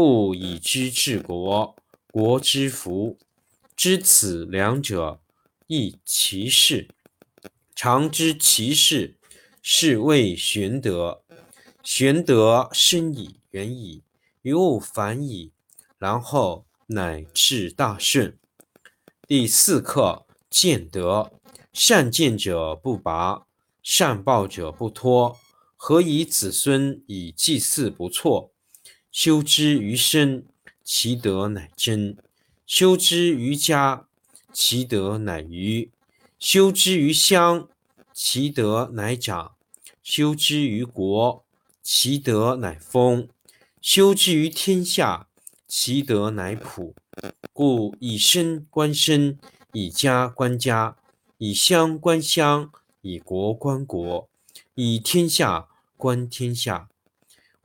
不以知治国，国之福。知此两者，亦其事。常知其事，是谓玄德。玄德深矣，远矣，于物反矣，然后乃至大顺。第四课：见德。善见者不拔，善抱者不脱。何以子孙以祭祀不辍？修之于身，其德乃真；修之于家，其德乃余；修之于乡，其德乃长；修之于国，其德乃丰；修之于天下，其德乃普。故以身观身，以家观家，以乡观乡，以国观国，以天下观天下。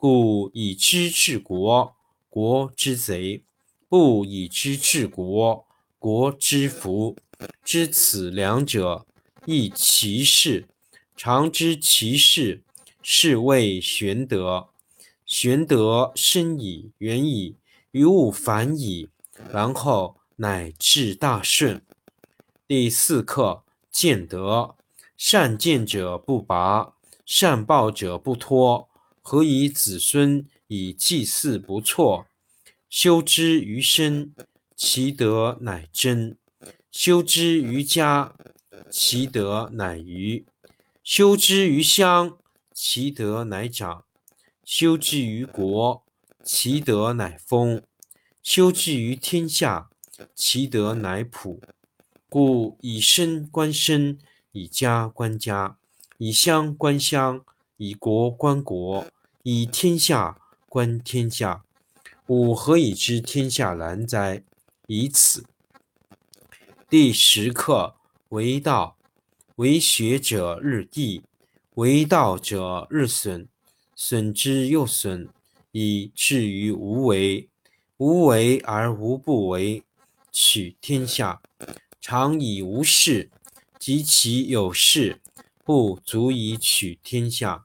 故以知治国，国之贼；不以知治国，国之福。知此两者，亦其事。常知其事，是谓玄德。玄德深矣，远矣，于物反矣，然后乃至大顺。第四课：见德。善见者不拔，善抱者不脱。何以子孙以祭祀不辍？修之于身，其德乃真；修之于家，其德乃余；修之于乡，其德乃长；修之于国，其德乃丰；修之于天下，其德乃普。故以身观身，以家观家，以乡观乡。以国观国，以天下观天下。吾何以知天下难哉？以此。第十课：为道，为学者日益，为道者日损，损之又损，以至于无为。无为而无不为，取天下常以无事，及其有事，不足以取天下。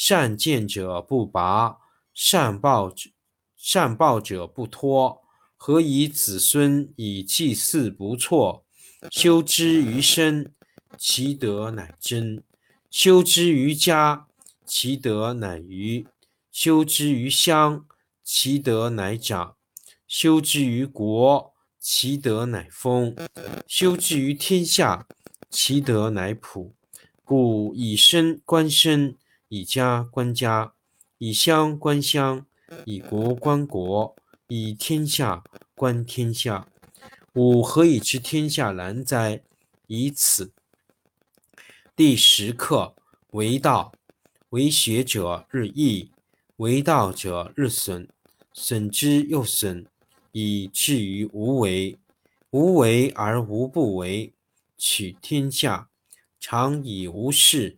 善见者不拔，善报者善报者不脱。何以子孙以祭祀不辍？修之于身，其德乃真；修之于家，其德乃余；修之于乡，其德乃长；修之于国，其德乃丰；修之于天下，其德乃普。故以身观身，以家观家，以乡观乡，以国观国。以天下观天下，吾何以知天下然哉？以此。第十课：为道，为学者日益，为道者日损，损之又损，以至于无为。无为而无不为。取天下常以无事，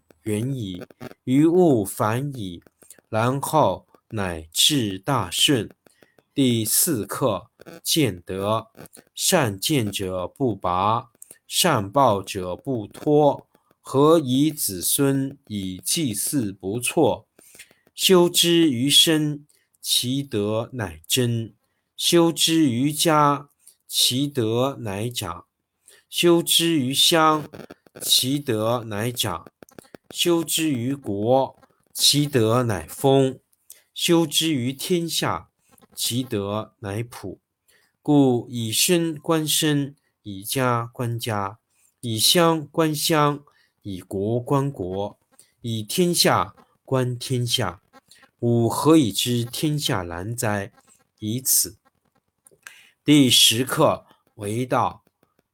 远矣，于物反矣，然后乃至大顺。第四课：见德。善见者不拔，善报者不脱。何以子孙以祭祀不辍？修之于身，其德乃真；修之于家，其德乃长；修之于乡，其德乃长；修之于国，其德乃丰；修之于天下。其德乃普，故以身观身，以家观家，以乡观乡，以国观国，以天下观天下。吾何以知天下然哉？以此。第十课：为道，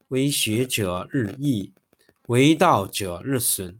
为学者日益，为道者日损，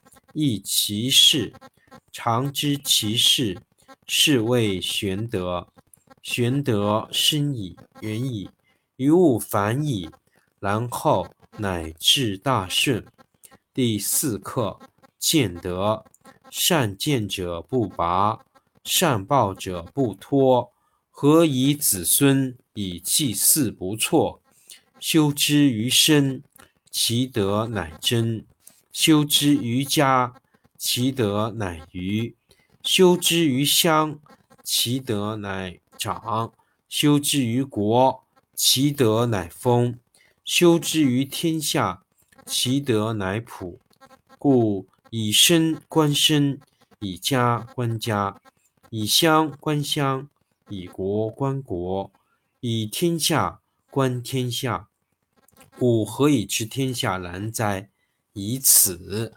亦其事。常知其事。是谓玄德。玄德深矣，远矣，于物反矣，然后乃至大顺。第四课：见德。善见者不拔，善报者不脱。何以子孙以祭祀不辍？修之于身，其德乃真；修之于家，其德乃余。修之于乡，其德乃长；修之于国，其德乃丰；修之于天下，其德乃普。故以身观身，以家观家，以乡观乡，以国观国，以天下观天下。故何以知天下然哉？以此。